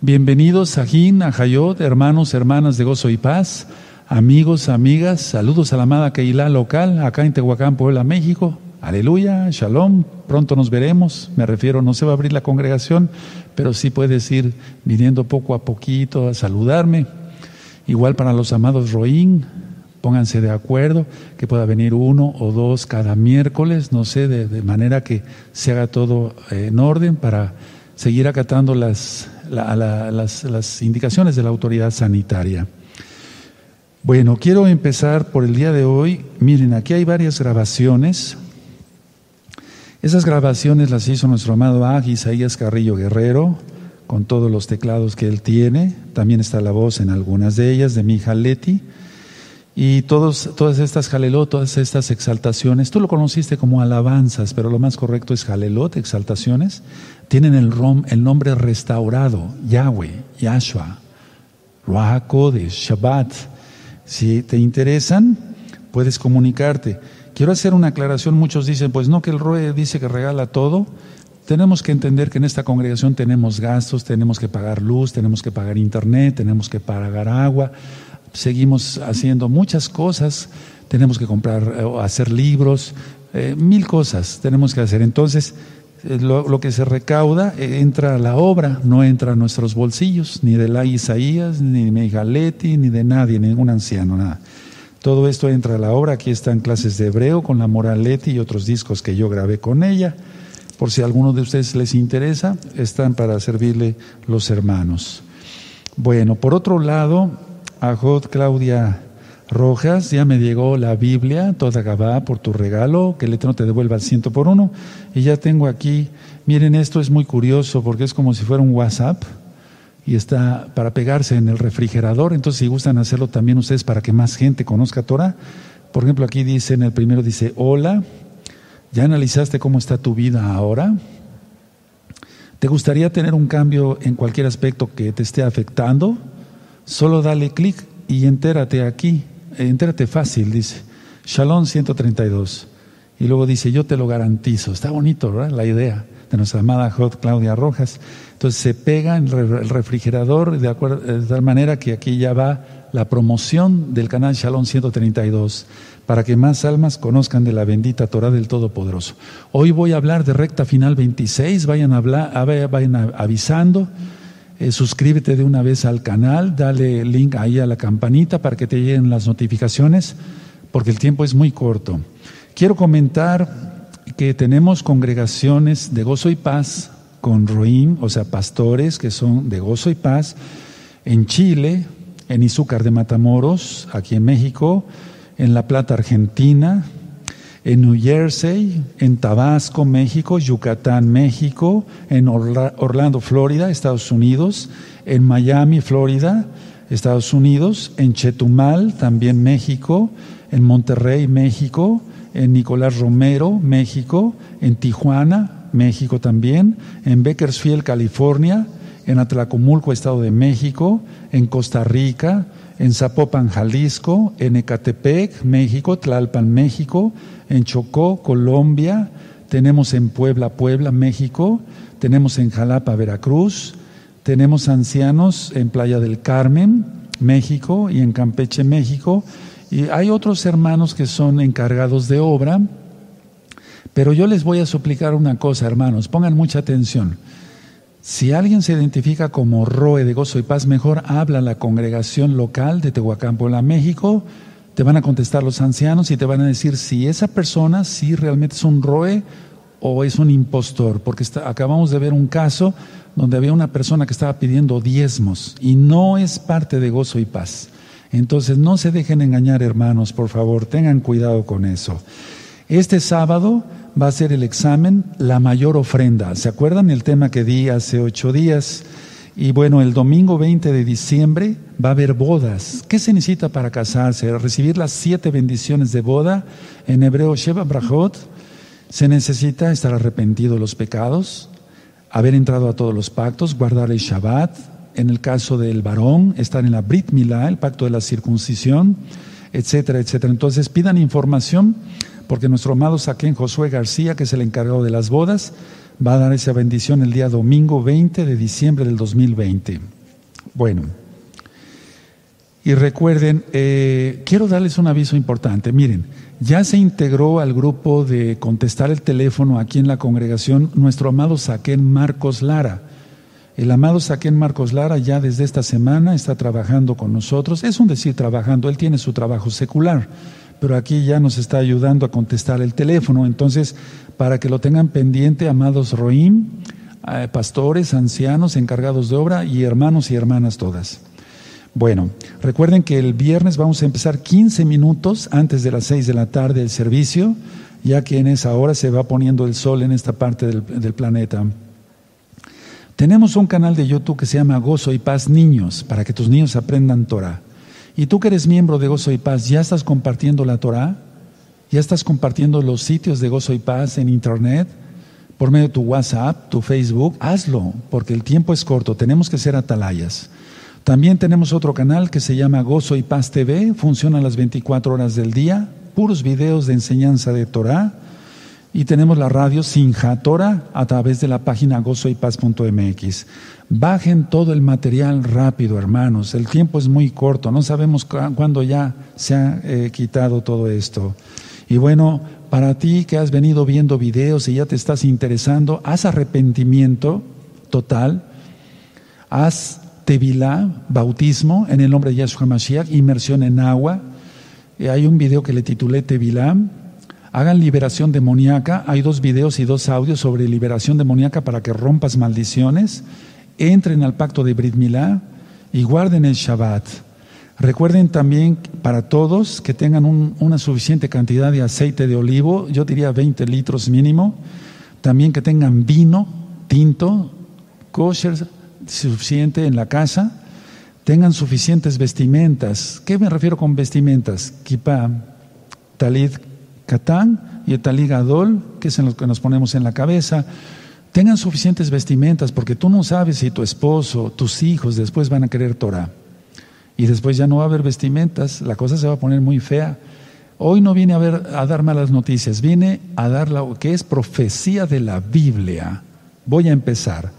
Bienvenidos a Jin, a Hayot, hermanos, hermanas de gozo y paz, amigos, amigas, saludos a la amada Keilah local, acá en Tehuacán, Puebla, México. Aleluya, shalom, pronto nos veremos. Me refiero, no se va a abrir la congregación, pero sí puedes ir viniendo poco a poquito a saludarme. Igual para los amados Roín, pónganse de acuerdo que pueda venir uno o dos cada miércoles, no sé, de, manera que se haga todo en orden para seguir acatando las, las, las indicaciones de la autoridad sanitaria. Bueno, quiero empezar por el día de hoy. Miren, aquí hay varias grabaciones. Esas grabaciones las hizo nuestro amado Ag Isaías Carrillo Guerrero, con todos los teclados que él tiene. También está la voz en algunas de ellas, de mi hija Leti. Y todos, todas estas jalelot, todas estas exaltaciones, tú lo conociste como alabanzas, pero lo más correcto es jalelot, exaltaciones, tienen el, rom, el nombre restaurado, Yahweh, Yahshua, Ruach Shabbat. Si te interesan, puedes comunicarte. Quiero hacer una aclaración, muchos dicen, pues no, que el ROE dice que regala todo. Tenemos que entender que en esta congregación tenemos gastos, tenemos que pagar luz, tenemos que pagar internet, tenemos que pagar agua, seguimos haciendo muchas cosas, tenemos que comprar, eh, o hacer libros, eh, mil cosas tenemos que hacer. Entonces, eh, lo, que se recauda entra a la obra, no entra a nuestros bolsillos, ni de la Isaías, ni de Megaletti, ni de nadie, ningún anciano, nada. Todo esto entra a la obra, aquí están clases de hebreo con la Moraletti y otros discos que yo grabé con ella. Por si a alguno de ustedes les interesa, están para servirle los hermanos. Bueno, por otro lado, Ajod Claudia Rojas, ya me llegó la Biblia, toda Gabá, por tu regalo, que el Eterno te devuelva al ciento por uno. Y ya tengo aquí, miren, esto es muy curioso porque es como si fuera un WhatsApp y está para pegarse en el refrigerador. Entonces, si gustan hacerlo también ustedes para que más gente conozca Torah. Por ejemplo, aquí dice, en el primero dice, hola, ¿ya analizaste cómo está tu vida ahora? ¿Te gustaría tener un cambio en cualquier aspecto que te esté afectando? Solo dale clic y entérate aquí, entérate fácil, dice. Shalom 132. Y luego dice, yo te lo garantizo. Está bonito, ¿verdad? La idea de nuestra amada Claudia Rojas. Entonces se pega en el refrigerador de, acuerdo, de tal manera que aquí ya va la promoción del canal Shalom 132 para que más almas conozcan de la bendita Torah del Todopoderoso. Hoy voy a hablar de recta final 26, vayan, a hablar, vayan avisando. Eh, suscríbete de una vez al canal, dale link ahí a la campanita para que te lleguen las notificaciones, porque el tiempo es muy corto. Quiero comentar que tenemos congregaciones de gozo y paz con Roim, o sea, pastores que son de gozo y paz, en Chile, en Izúcar de Matamoros, aquí en México, en La Plata, Argentina, en New Jersey, en Tabasco, México, Yucatán, México, en Orlando, Florida, Estados Unidos, en Miami, Florida, Estados Unidos, en Chetumal, también México, en Monterrey, México, en Nicolás Romero, México, en Tijuana, México también, en Bakersfield, California, en Atlacomulco, Estado de México, en Costa Rica, en Zapopan, Jalisco, en Ecatepec, México, Tlalpan, México, en Chocó, Colombia, tenemos en Puebla, Puebla, México, tenemos en Jalapa, Veracruz, tenemos ancianos en Playa del Carmen, México, y en Campeche, México, y hay otros hermanos que son encargados de obra, pero yo les voy a suplicar una cosa, hermanos, pongan mucha atención. Si alguien se identifica como Roe de Gozo y Paz, mejor habla a la congregación local de Tehuacán, México. Te van a contestar los ancianos y te van a decir si esa persona sí realmente es un Roe o es un impostor, porque acabamos de ver un caso donde había una persona que estaba pidiendo diezmos y no es parte de Gozo y Paz. Entonces no se dejen engañar, hermanos, por favor, tengan cuidado con eso. Este sábado va a ser el examen La mayor ofrenda. ¿Se acuerdan el tema que di hace ocho días? Y bueno, el domingo 20 de diciembre va a haber bodas. ¿Qué se necesita para casarse? Recibir las siete bendiciones de boda. En hebreo, Sheva Brachot. Se necesita estar arrepentido de los pecados, haber entrado a todos los pactos, guardar el Shabbat. En el caso del varón, estar en la Brit Milá, el pacto de la circuncisión, etcétera, etcétera. Entonces pidan información porque nuestro amado Saquén Josué García, que es el encargado de las bodas, va a dar esa bendición el día domingo 20 de diciembre del 2020. Bueno, y recuerden, eh, quiero darles un aviso importante. Miren, ya se integró al grupo de contestar el teléfono aquí en la congregación nuestro amado Saquén Marcos Lara. El amado Saquén Marcos Lara ya desde esta semana está trabajando con nosotros. Es un decir trabajando, él tiene su trabajo secular, pero aquí ya nos está ayudando a contestar el teléfono. Entonces, para que lo tengan pendiente, amados Roim, eh, pastores, ancianos, encargados de obra y hermanos y hermanas todas. Bueno, recuerden que el viernes vamos a empezar 15 minutos antes de las 6 de la tarde el servicio, ya que en esa hora se va poniendo el sol en esta parte del, del planeta. Tenemos un canal de YouTube que se llama Gozo y Paz Niños, para que tus niños aprendan Torah. Y tú que eres miembro de Gozo y Paz, ¿ya estás compartiendo la Torah? ¿Ya estás compartiendo los sitios de Gozo y Paz en Internet? Por medio de tu WhatsApp, tu Facebook, hazlo, porque el tiempo es corto, tenemos que ser atalayas. También tenemos otro canal que se llama Gozo y Paz TV, funciona las 24 horas del día, puros videos de enseñanza de Torah y tenemos la radio Sinjatora a través de la página gozoypaz.mx. Bajen todo el material rápido, hermanos. El tiempo es muy corto. No sabemos cuándo ya se ha eh, quitado todo esto. Y bueno, para ti que has venido viendo videos y ya te estás interesando, haz arrepentimiento total. Haz tevilá, bautismo en el nombre de Yahshua Mashiach, inmersión en agua. hay un video que le titulé Tevilá Hagan liberación demoníaca. Hay dos videos y dos audios sobre liberación demoníaca para que rompas maldiciones. Entren al pacto de Brit Milá y guarden el Shabbat. Recuerden también para todos que tengan una suficiente cantidad de aceite de olivo, yo diría 20 litros mínimo. También que tengan vino, tinto, kosher suficiente en la casa. Tengan suficientes vestimentas. ¿Qué me refiero con vestimentas? Kippah, talit Catán y el Gadol, que es en lo que nos ponemos en la cabeza, tengan suficientes vestimentas, porque tú no sabes si tu esposo, tus hijos después van a querer Torah. Y después ya no va a haber vestimentas, la cosa se va a poner muy fea. Hoy no viene a, ver, a dar malas noticias, viene a dar lo que es profecía de la Biblia. Voy a empezar.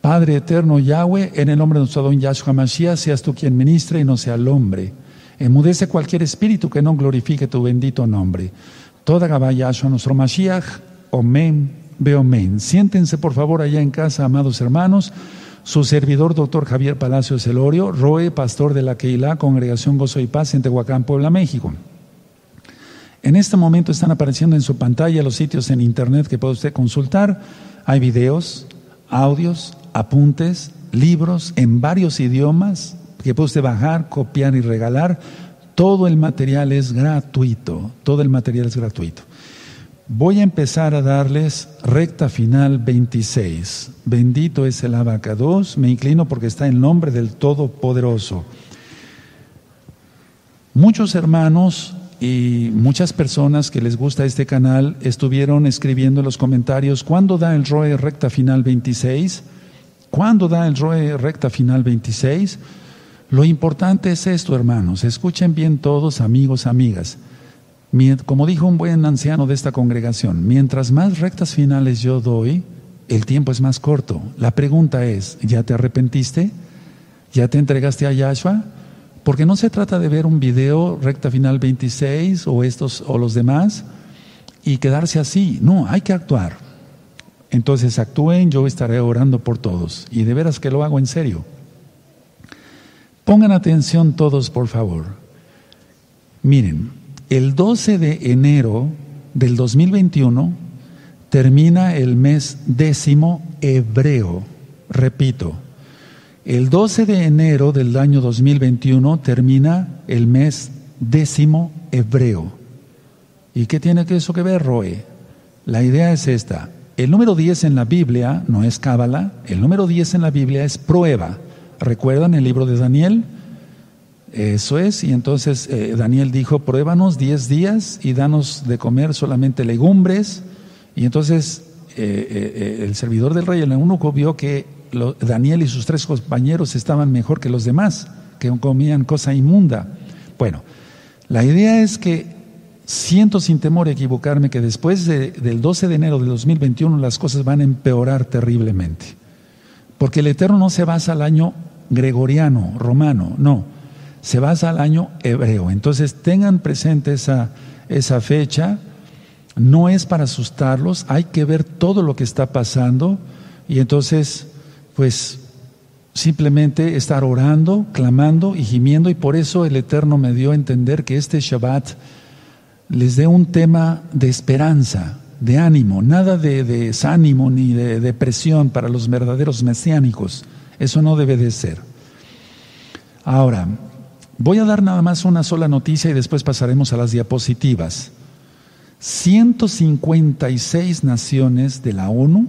Padre eterno Yahweh, en el nombre de nuestro don Yahshua Mashiach, seas tú quien ministre y no sea el hombre. Emudece cualquier espíritu que no glorifique tu bendito nombre. Toda Gabaya nuestro Mashiach, Omen, Beomen. Siéntense por favor allá en casa, amados hermanos. Su servidor, doctor Javier Palacios Elorio, Roe, pastor de la Keilah, Congregación Gozo y Paz en Tehuacán, Puebla, México. En este momento están apareciendo en su pantalla los sitios en internet que puede usted consultar. Hay videos, audios, apuntes, libros en varios idiomas que puede usted bajar, copiar y regalar todo el material es gratuito, todo el material es gratuito. Voy a empezar a darles recta final 26. Bendito es el abacados, me inclino porque está en nombre del Todopoderoso. Muchos hermanos y muchas personas que les gusta este canal estuvieron escribiendo en los comentarios, ¿cuándo da el ROE recta final 26? ¿Cuándo da el ROE recta final 26? Lo importante es esto, hermanos. Escuchen bien todos, amigos, amigas. Como dijo un buen anciano de esta congregación, mientras más rectas finales yo doy, el tiempo es más corto. La pregunta es, ¿ya te arrepentiste? ¿Ya te entregaste a Yahshua? Porque no se trata de ver un video recta final 26 o estos o los demás y quedarse así. No, hay que actuar. Entonces actúen, yo estaré orando por todos. Y de veras que lo hago en serio. Pongan atención todos, por favor. Miren, el 12 de enero del 2021 termina el mes décimo hebreo. Repito, el 12 de enero del año 2021 termina el mes décimo hebreo. ¿Y qué tiene eso que ver, Roe? La idea es esta. El número 10 en la Biblia no es cábala, el número 10 en la Biblia es prueba. ¿Recuerdan el libro de Daniel? Eso es, y entonces eh, Daniel dijo, pruébanos diez días y danos de comer solamente legumbres. Y entonces eh, eh, el servidor del rey, el eunuco, vio que Daniel y sus tres compañeros estaban mejor que los demás, que comían cosa inmunda. Bueno, la idea es que siento sin temor equivocarme que después del 12 de enero de 2021 las cosas van a empeorar terriblemente. Porque el Eterno no se basa al año gregoriano, romano, no, se basa al año hebreo. Entonces tengan presente esa, esa fecha, no es para asustarlos, hay que ver todo lo que está pasando y entonces, pues simplemente estar orando, clamando y gimiendo y por eso el Eterno me dio a entender que este Shabbat les dé un tema de esperanza, de ánimo, nada de, desánimo ni de depresión para los verdaderos mesiánicos. Eso no debe de ser. Ahora, voy a dar nada más una sola noticia y después pasaremos a las diapositivas. 156 naciones de la ONU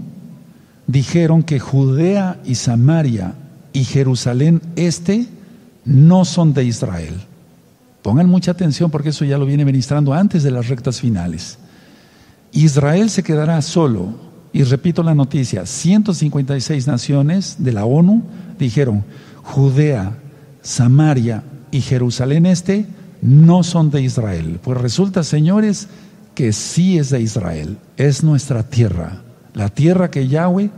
dijeron que Judea y Samaria y Jerusalén este no son de Israel. Pongan mucha atención porque eso ya lo viene ministrando antes de las rectas finales. Israel se quedará solo. Y repito la noticia, 156 naciones de la ONU dijeron, Judea, Samaria y Jerusalén este no son de Israel. Pues resulta, señores, que sí es de Israel, es nuestra tierra, la tierra que Yahweh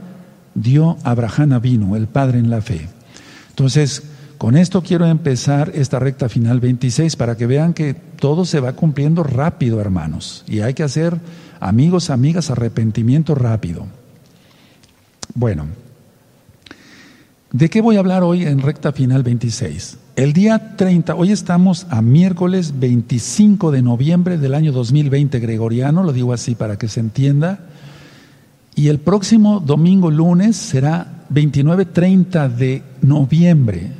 dio a Abraham vino, el Padre en la fe. Entonces, con esto quiero empezar esta recta final 26 para que vean que todo se va cumpliendo rápido, hermanos. Y hay que hacer, amigos, amigas, arrepentimiento rápido. Bueno, ¿de qué voy a hablar hoy en recta final 26? El día 30, hoy estamos a miércoles 25 de noviembre del año 2020 gregoriano, lo digo así para que se entienda. Y el próximo domingo lunes será 29-30 de noviembre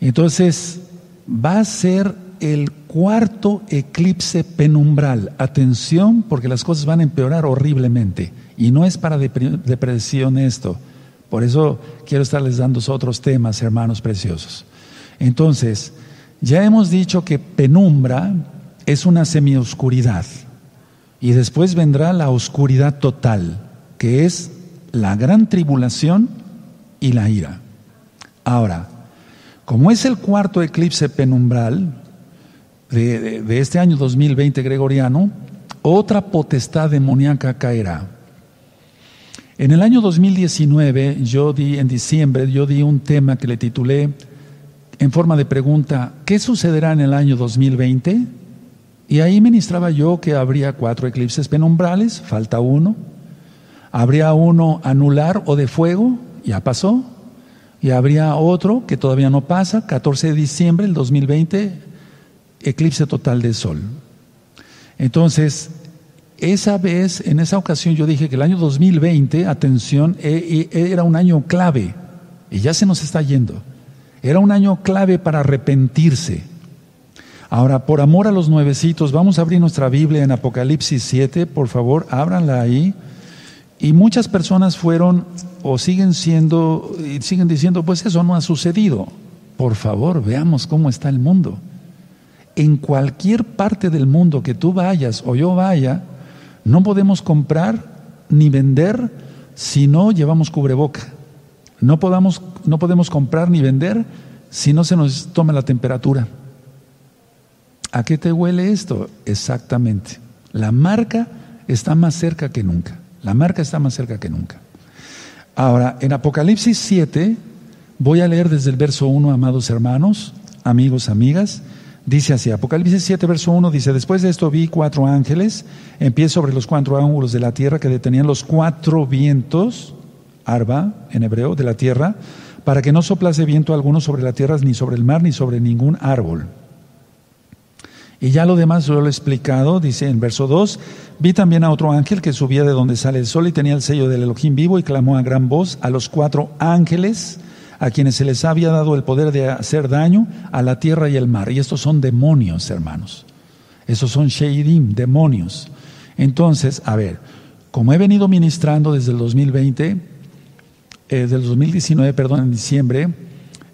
entonces, va a ser el cuarto eclipse penumbral. Atención, porque las cosas van a empeorar horriblemente. Y no es para depresión esto. Por eso quiero estarles dando otros temas, hermanos preciosos. Entonces, ya hemos dicho que penumbra es una semioscuridad. Y después vendrá la oscuridad total, que es la gran tribulación y la ira. Ahora, como es el cuarto eclipse penumbral de, este año 2020 gregoriano, otra potestad demoníaca caerá. En el año 2019, yo di, en diciembre, yo di un tema que le titulé en forma de pregunta, ¿qué sucederá en el año 2020? Y ahí ministraba yo que habría cuatro eclipses penumbrales, falta uno. Habría uno anular o de fuego, ya pasó. Y habría otro que todavía no pasa, 14 de diciembre del 2020, eclipse total del sol. Entonces, esa vez, en esa ocasión yo dije que el año 2020, atención, e, e, era un año clave, y ya se nos está yendo. Era un año clave para arrepentirse. Ahora, por amor a los nuevecitos, vamos a abrir nuestra Biblia en Apocalipsis 7, por favor, ábranla ahí. Y muchas personas fueron o siguen siendo y siguen diciendo, pues eso no ha sucedido. Por favor, veamos cómo está el mundo. En cualquier parte del mundo que tú vayas o yo vaya, no podemos comprar ni vender si no llevamos cubreboca. No, podamos, no podemos comprar ni vender si no se nos toma la temperatura. ¿A qué te huele esto? Exactamente. La marca está más cerca que nunca. La marca está más cerca que nunca. Ahora, en Apocalipsis 7, voy a leer desde el verso 1, amados hermanos, amigos, amigas. Dice así, Apocalipsis 7, verso 1, dice, después de esto vi cuatro ángeles en pie sobre los cuatro ángulos de la tierra que detenían los cuatro vientos, arba en hebreo, de la tierra, para que no soplase viento alguno sobre la tierra, ni sobre el mar, ni sobre ningún árbol. Y ya lo demás lo he explicado, dice en verso 2, vi también a otro ángel que subía de donde sale el sol y tenía el sello del Elohim vivo y clamó a gran voz a los cuatro ángeles a quienes se les había dado el poder de hacer daño a la tierra y el mar. Y estos son demonios, hermanos. Esos son sheidim, demonios. Entonces, a ver, como he venido ministrando desde el 2020, eh, desde el 2019, perdón, en diciembre,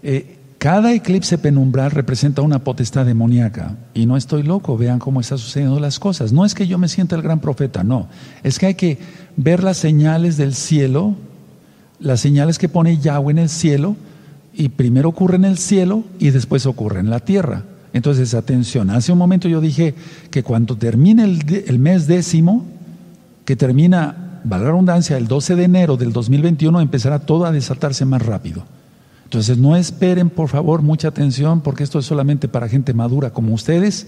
eh, cada eclipse penumbral representa una potestad demoníaca. Y no estoy loco, vean cómo están sucediendo las cosas. No es que yo me sienta el gran profeta, no. Es que hay que ver las señales del cielo, las señales que pone Yahweh en el cielo, y primero ocurre en el cielo y después ocurre en la tierra. Entonces, atención, hace un momento yo dije que cuando termine el, mes décimo, que termina, valga la redundancia, el 12 de enero del 2021, empezará todo a desatarse más rápido. Entonces, no esperen, por favor, mucha atención, porque esto es solamente para gente madura como ustedes.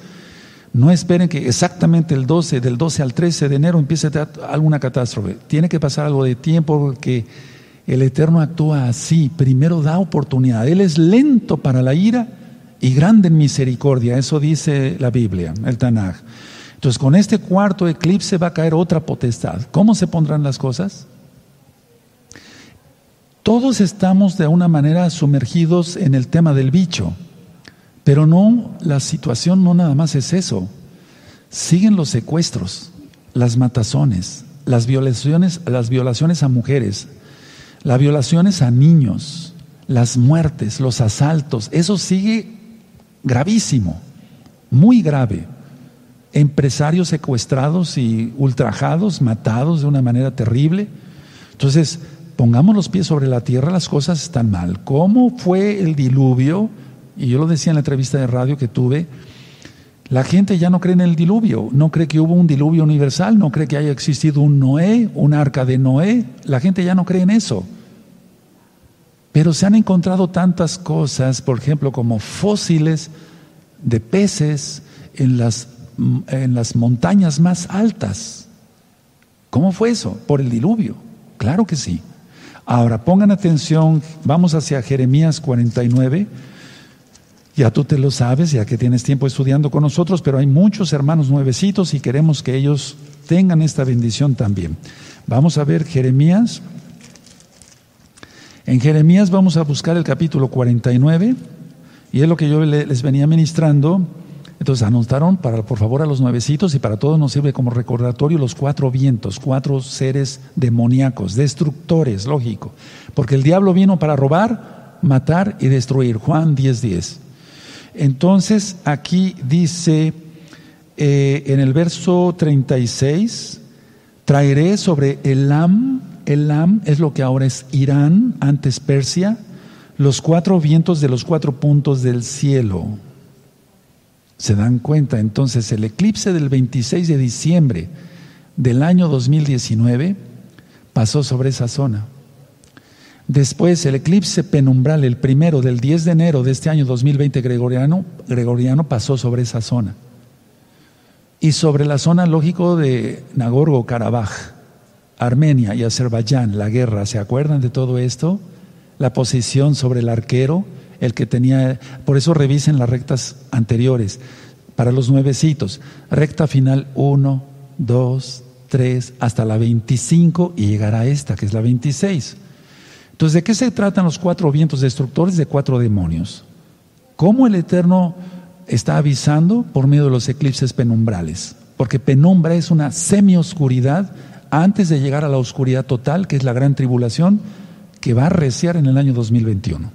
No esperen que exactamente el 12, del 12 al 13 de enero empiece alguna catástrofe. Tiene que pasar algo de tiempo porque el Eterno actúa así. Primero da oportunidad. Él es lento para la ira y grande en misericordia. Eso dice la Biblia, el Tanaj. Entonces, con este cuarto eclipse va a caer otra potestad. ¿Cómo se pondrán las cosas? Todos estamos de una manera sumergidos en el tema del bicho, pero no, la situación no nada más es eso. Siguen los secuestros, las matazones, las violaciones, las violaciones a mujeres, las violaciones a niños, las muertes, los asaltos, eso sigue gravísimo, muy grave. Empresarios secuestrados y ultrajados, matados de una manera terrible. Entonces, pongamos los pies sobre la tierra, las cosas están mal. ¿Cómo fue el diluvio? Y yo lo decía en la entrevista de radio que tuve, la gente ya no cree en el diluvio, no cree que hubo un diluvio universal, no cree que haya existido un Noé, un arca de Noé, la gente ya no cree en eso. Pero se han encontrado tantas cosas, por ejemplo, como fósiles de peces en las, en las montañas más altas. ¿Cómo fue eso? Por el diluvio. Claro que sí. Ahora, pongan atención, vamos hacia Jeremías 49. Ya tú te lo sabes, ya que tienes tiempo estudiando con nosotros, pero hay muchos hermanos nuevecitos y queremos que ellos tengan esta bendición también. Vamos a ver Jeremías en Jeremías vamos a buscar el capítulo 49 y es lo que yo les venía ministrando. Entonces anotaron para por favor a los nuevecitos y para todos nos sirve como recordatorio los cuatro vientos, cuatro seres demoníacos, destructores, lógico. Porque el diablo vino para robar, matar y destruir. Juan 10:10. 10. Entonces aquí dice eh, en el verso 36, traeré sobre Elam Elam es lo que ahora es Irán, antes Persia, los cuatro vientos de los cuatro puntos del cielo. ¿Se dan cuenta? Entonces el eclipse del 26 de diciembre del año 2019 pasó sobre esa zona. Después el eclipse penumbral, el primero del 10 de enero de este año 2020 gregoriano, gregoriano pasó sobre esa zona. Y sobre la zona, lógico, de Nagorno-Karabaj. Armenia y Azerbaiyán, la guerra, ¿se acuerdan de todo esto? La posición sobre el arquero, el que tenía, por eso revisen las rectas anteriores, para los nuevecitos, recta final 1, 2, 3, hasta la 25 y llegará esta, que es la 26. Entonces, ¿de qué se tratan los cuatro vientos destructores de cuatro demonios? ¿Cómo el Eterno está avisando por medio de los eclipses penumbrales? Porque penumbra es una semioscuridad antes de llegar a la oscuridad total, que es la gran tribulación, que va a reciar en el año 2021.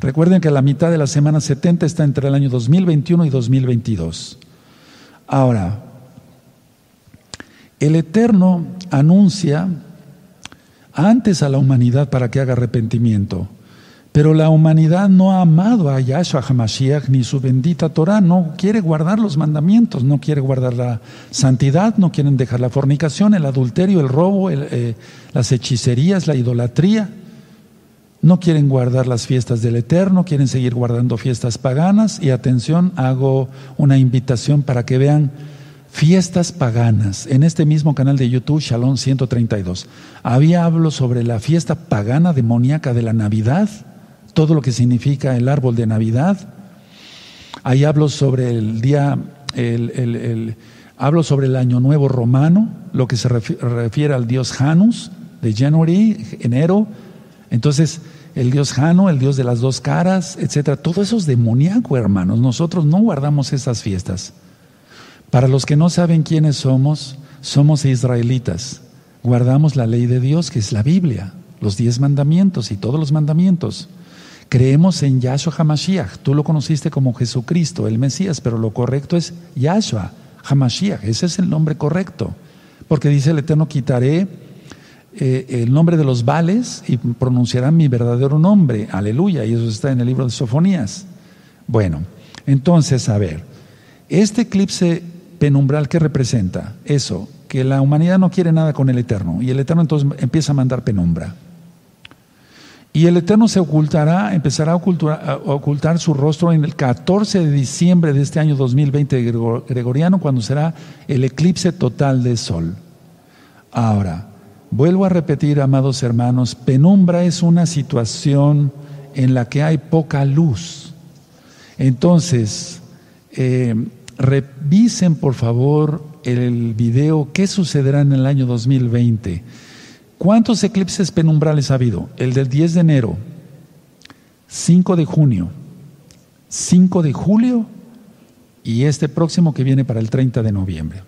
Recuerden que la mitad de la semana 70 está entre el año 2021 y 2022. Ahora, el Eterno anuncia antes a la humanidad para que haga arrepentimiento. Pero la humanidad no ha amado a Yahshua HaMashiach ni su bendita Torah, no quiere guardar los mandamientos, no quiere guardar la santidad, no quieren dejar la fornicación, el adulterio, el robo, eh, las hechicerías, la idolatría. No quieren guardar las fiestas del Eterno, quieren seguir guardando fiestas paganas. Y atención, hago una invitación para que vean fiestas paganas. En este mismo canal de YouTube, Shalom 132, había hablo sobre la fiesta pagana demoníaca de la Navidad todo lo que significa el árbol de Navidad. Ahí hablo sobre el día, el, hablo sobre el año nuevo romano, lo que se refiere al dios Janus de January, enero. Entonces, el dios Jano, el dios de las dos caras, etcétera. Todo eso es demoníaco, hermanos. Nosotros no guardamos esas fiestas. Para los que no saben quiénes somos, somos israelitas. Guardamos la ley de Dios, que es la Biblia, los diez mandamientos y todos los mandamientos. Creemos en Yahshua HaMashiach. Tú lo conociste como Jesucristo, el Mesías, pero lo correcto es Yahshua HaMashiach. Ese es el nombre correcto. Porque dice el Eterno, quitaré eh, el nombre de los vales y pronunciarán mi verdadero nombre. Aleluya. Y eso está en el libro de Sofonías. Bueno, Entonces, a ver, este eclipse penumbral, ¿qué representa? Eso, que la humanidad no quiere nada con el Eterno y el Eterno entonces empieza a mandar penumbra. Y el Eterno se ocultará, empezará a ocultar, su rostro en el 14 de diciembre de este año 2020 gregoriano, cuando será el eclipse total del Sol. Ahora, vuelvo a repetir, amados hermanos, penumbra es una situación en la que hay poca luz. Entonces, eh, revisen por favor el video ¿Qué sucederá en el año 2020? ¿Cuántos eclipses penumbrales ha habido? El del 10 de enero, 5 de junio, 5 de julio y este próximo que viene para el 30 de noviembre.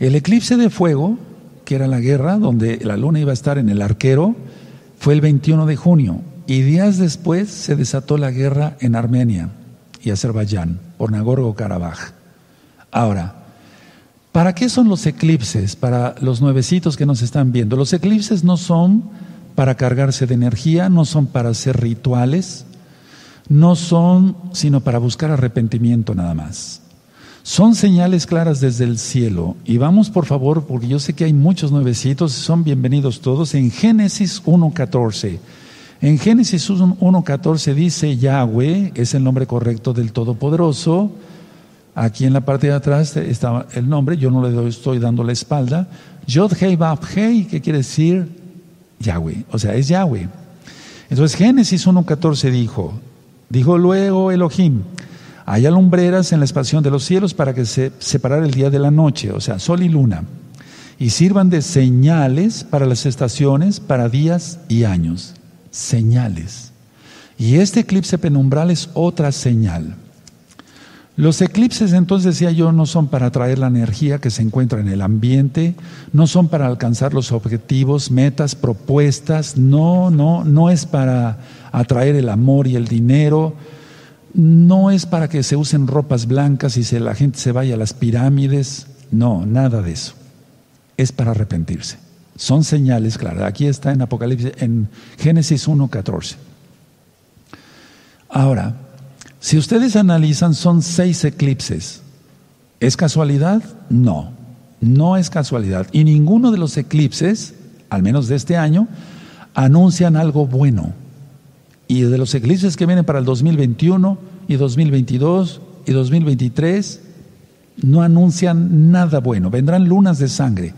El eclipse de fuego, que era la guerra, donde la luna iba a estar en el arquero, fue el 21 de junio y días después se desató la guerra en Armenia y Azerbaiyán por Nagorno-Karabaj. Ahora, ¿Para qué son los eclipses? Para los nuevecitos que nos están viendo. Los eclipses no son para cargarse de energía, no son para hacer rituales, no son sino para buscar arrepentimiento nada más. Son señales claras desde el cielo. Y vamos por favor, porque yo sé que hay muchos nuevecitos, son bienvenidos todos, en Génesis 1.14. En Génesis 1.14 dice Yahweh, es el nombre correcto del Todopoderoso, Aquí en la parte de atrás está el nombre, yo no le doy, estoy dando la espalda. Yod Hei Bab Hei, que quiere decir Yahweh, o sea, es Yahweh. Entonces Génesis 1.14 dijo, dijo luego Elohim, haya lumbreras en la expansión de los cielos para que se separara el día de la noche, o sea, sol y luna, y sirvan de señales para las estaciones, para días y años. Señales. Y este eclipse penumbral es otra señal. Los eclipses, entonces decía yo, no son para atraer la energía que se encuentra en el ambiente, no son para alcanzar los objetivos, metas, propuestas, no, no, no es para atraer el amor y el dinero, no es para que se usen ropas blancas y se, la gente se vaya a las pirámides, no, nada de eso. Es para arrepentirse. Son señales claras. Aquí está en Apocalipsis, en Génesis 1.14. Ahora, si ustedes analizan, son seis eclipses. ¿Es casualidad? No, no es casualidad. Y ninguno de los eclipses, al menos de este año, anuncian algo bueno. Y de los eclipses que vienen para el 2021 y 2022 y 2023, no anuncian nada bueno. Vendrán lunas de sangre.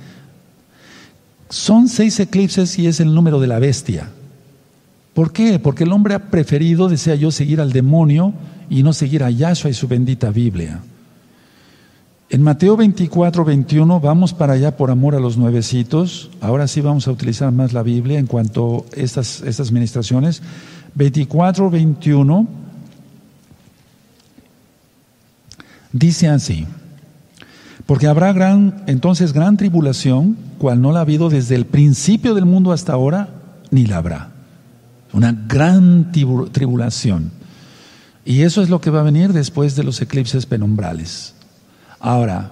Son seis eclipses y es el número de la bestia. ¿Por qué? Porque el hombre ha preferido, desea yo, seguir al demonio y no seguir a Yahshua y su bendita Biblia. En Mateo 24, 21, vamos para allá por amor a los nuevecitos. Ahora sí vamos a utilizar más la Biblia en cuanto a estas, estas ministraciones. 24, 21 dice así. Porque habrá gran, entonces gran tribulación, cual no la ha habido desde el principio del mundo hasta ahora, ni la habrá. Una gran tribulación. Y eso es lo que va a venir después de los eclipses penumbrales. Ahora,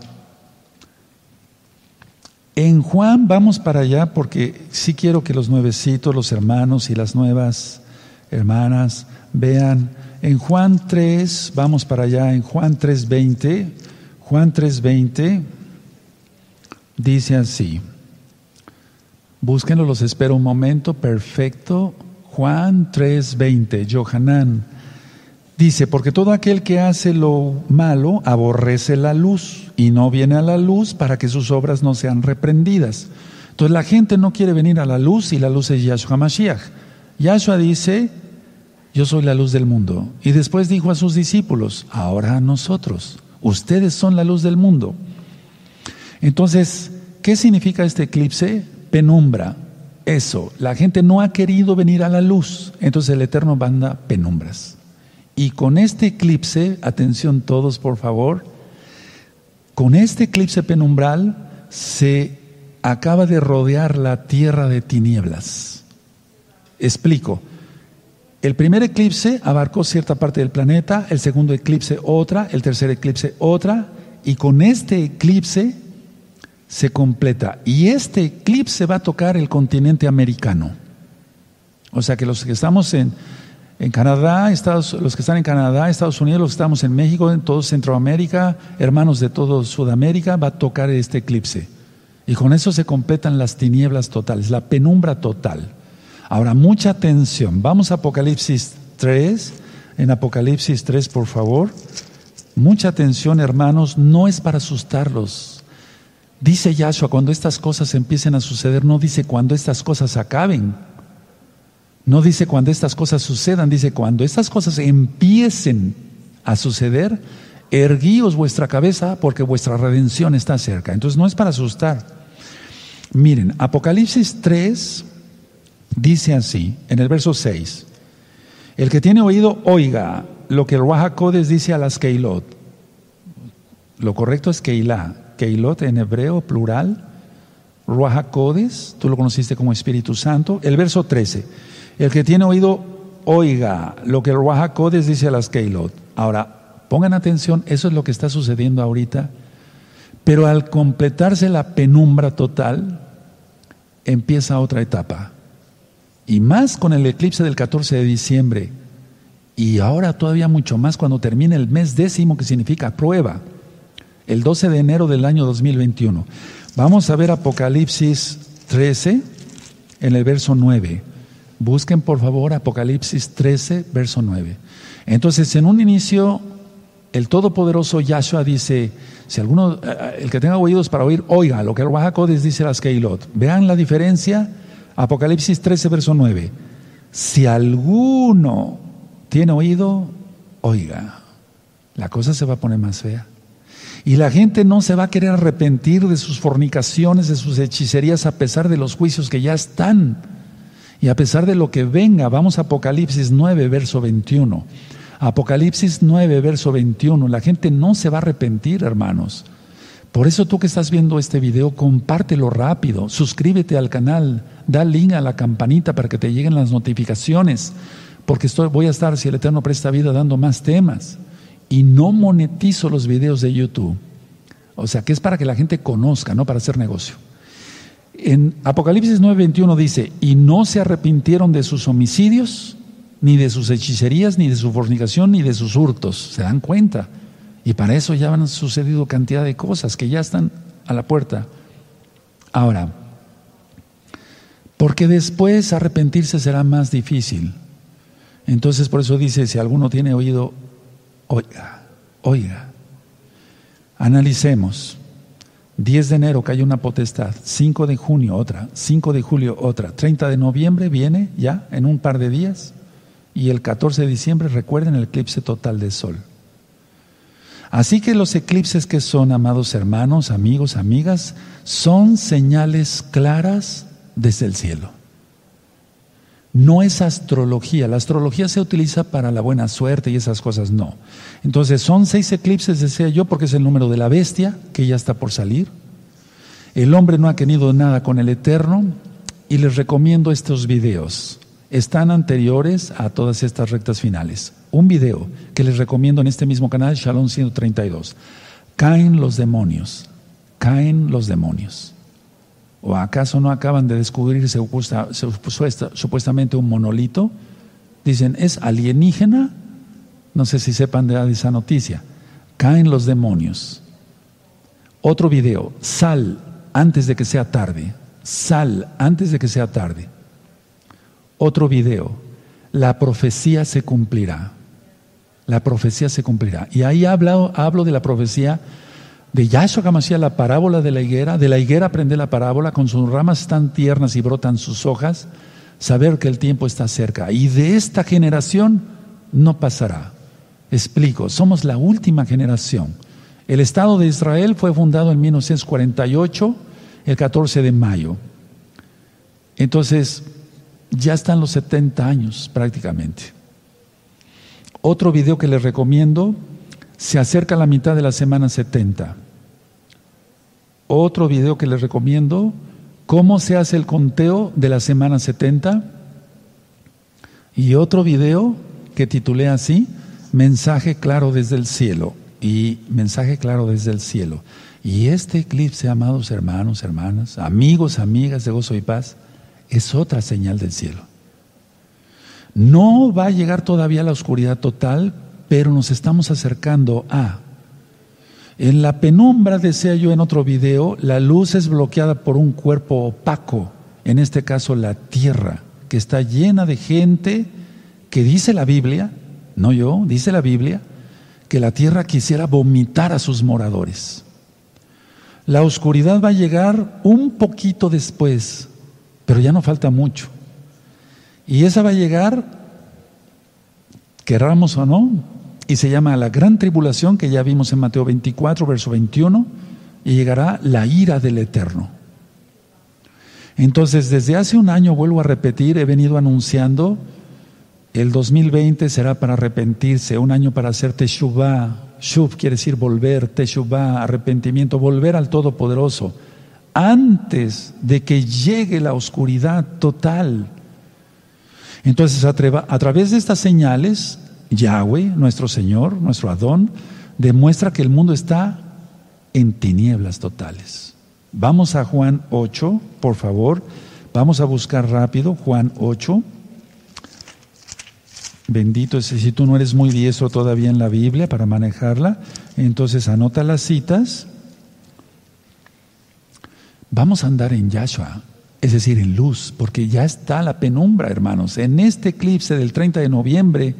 en Juan vamos para allá porque sí quiero que los nuevecitos, los hermanos y las nuevas hermanas vean. En Juan 3, vamos para allá, en Juan 3.20, Juan 3.20 dice así. Búsquenlo, los espero un momento, perfecto. Juan 3:20, Johanán. Dice, porque todo aquel que hace lo malo aborrece la luz y no viene a la luz para que sus obras no sean reprendidas. Entonces la gente no quiere venir a la luz y la luz es Yahshua Mashiach. Yahshua dice, yo soy la luz del mundo. Y después dijo a sus discípulos, ahora a nosotros, ustedes son la luz del mundo. Entonces, ¿qué significa este eclipse? Penumbra. Eso, la gente no ha querido venir a la luz, entonces el Eterno manda penumbras. Y con este eclipse, atención todos por favor, con este eclipse penumbral se acaba de rodear la tierra de tinieblas. Explico. El primer eclipse abarcó cierta parte del planeta, el segundo eclipse otra, el tercer eclipse otra, y con este eclipse se completa. Y este eclipse va a tocar el continente americano. O sea que los que estamos en, En Canadá, Estados, los que están en Canadá, Estados Unidos, los que estamos en México, en todo Centroamérica, hermanos de todo Sudamérica, va a tocar este eclipse. Y con eso se completan las tinieblas totales, la penumbra total. Ahora, mucha atención. Vamos a Apocalipsis 3. En Apocalipsis 3, por favor. Mucha atención, hermanos. No es para asustarlos. Dice Yahshua, cuando estas cosas empiecen a suceder, no dice cuando estas cosas acaben. No dice cuando estas cosas sucedan, dice cuando estas cosas empiecen a suceder, erguíos vuestra cabeza porque vuestra redención está cerca. Entonces no es para asustar. Miren, Apocalipsis 3 dice así, en el verso 6, el que tiene oído, oiga lo que el Wahakodes dice a las Keilot. Lo correcto es Keilah. Keilot en hebreo, plural. Ruajacodes, tú lo conociste como Espíritu Santo. El verso 13. El que tiene oído, oiga lo que el Ruajacodes dice a las Keilot. Ahora, pongan atención, eso es lo que está sucediendo ahorita. Pero al completarse la penumbra total, empieza otra etapa. Y más con el eclipse del 14 de diciembre. Y ahora todavía mucho más cuando termine el mes décimo, que significa prueba. El 12 de enero del año 2021. Vamos a ver Apocalipsis 13 en el verso 9. Busquen por favor Apocalipsis 13, verso 9. Entonces, en un inicio, el Todopoderoso Yahshua dice, si alguno, eh, el que tenga oídos para oír, oiga lo que el Wahakodes dice las Keilot. Vean la diferencia, Apocalipsis 13, verso 9. Si alguno tiene oído, oiga. La cosa se va a poner más fea. Y la gente no se va a querer arrepentir de sus fornicaciones, de sus hechicerías, a pesar de los juicios que ya están. Y a pesar de lo que venga, vamos a Apocalipsis 9, verso 21. Apocalipsis 9, verso 21. La gente no se va a arrepentir, hermanos. Por eso tú que estás viendo este video, compártelo rápido, suscríbete al canal, da link a la campanita para que te lleguen las notificaciones, porque estoy, voy a estar, si el Eterno presta vida, dando más temas. Y no monetizo los videos de YouTube. O sea, que es para que la gente conozca, no para hacer negocio. En Apocalipsis 9:21 dice, y no se arrepintieron de sus homicidios, ni de sus hechicerías, ni de su fornicación, ni de sus hurtos. ¿Se dan cuenta? Y para eso ya han sucedido cantidad de cosas que ya están a la puerta. Ahora, porque después arrepentirse será más difícil. Entonces por eso dice, si alguno tiene oído, oiga, oiga. Analicemos. 10 de enero cayó una potestad, 5 de junio otra, 5 de julio otra, 30 de noviembre viene ya en un par de días y el 14 de diciembre recuerden el eclipse total del sol. Así que los eclipses que son, amados hermanos, amigos, amigas, son señales claras desde el cielo. No es astrología. La astrología se utiliza para la buena suerte y esas cosas no. Entonces son seis eclipses, decía yo, porque es el número de la bestia que ya está por salir. El hombre no ha tenido nada con el Eterno y les recomiendo estos videos. Están anteriores a todas estas rectas finales. Un video que les recomiendo en este mismo canal, Shalom 132. Caen los demonios. Caen los demonios. ¿O acaso no acaban de descubrir supuestamente un monolito? Dicen, ¿es alienígena? No sé si sepan de esa noticia. Caen los demonios. Otro video, sal antes de que sea tarde. Sal antes de que sea tarde. Otro video, la profecía se cumplirá. La profecía se cumplirá. Y ahí hablo, hablo de la profecía de Yahshua Hamashiach, la parábola de la higuera, de la higuera aprende la parábola, con sus ramas tan tiernas y brotan sus hojas, saber que el tiempo está cerca. Y de esta generación no pasará. Explico, somos la última generación. El Estado de Israel fue fundado en 1948, el 14 de mayo. Entonces, ya están los 70 años prácticamente. Otro video que les recomiendo se acerca la mitad de la semana 70. Otro video que les recomiendo, cómo se hace el conteo de la semana 70. Y otro video que titulé así, mensaje claro desde el cielo. Y mensaje claro desde el cielo. Y este eclipse, amados hermanos, hermanas, amigos, amigas de gozo y paz, es otra señal del cielo. No va a llegar todavía la oscuridad total, pero nos estamos acercando a. En la penumbra, decía yo en otro video, la luz es bloqueada por un cuerpo opaco, en este caso la tierra, que está llena de gente que dice la Biblia, no yo, dice la Biblia, que la tierra quisiera vomitar a sus moradores. La oscuridad va a llegar un poquito después, pero ya no falta mucho. Y esa va a llegar, querramos o no, y se llama la gran tribulación que ya vimos en Mateo 24, verso 21, y llegará la ira del Eterno. Entonces, desde hace un año, vuelvo a repetir, he venido anunciando, el 2020 será para arrepentirse, un año para hacer teshuvah. Shuv quiere decir volver, teshuvah, arrepentimiento, volver al Todopoderoso, antes de que llegue la oscuridad total. Entonces, a, través de estas señales, Yahweh, nuestro Señor, nuestro Adón, demuestra que el mundo está en tinieblas totales. Vamos a Juan 8, por favor. Vamos a buscar rápido Juan 8. Bendito es si tú no eres muy diestro todavía en la Biblia para manejarla, entonces anota las citas. Vamos a andar en Yahshua es decir, en luz, porque ya está la penumbra, hermanos. En este eclipse del 30 de noviembre,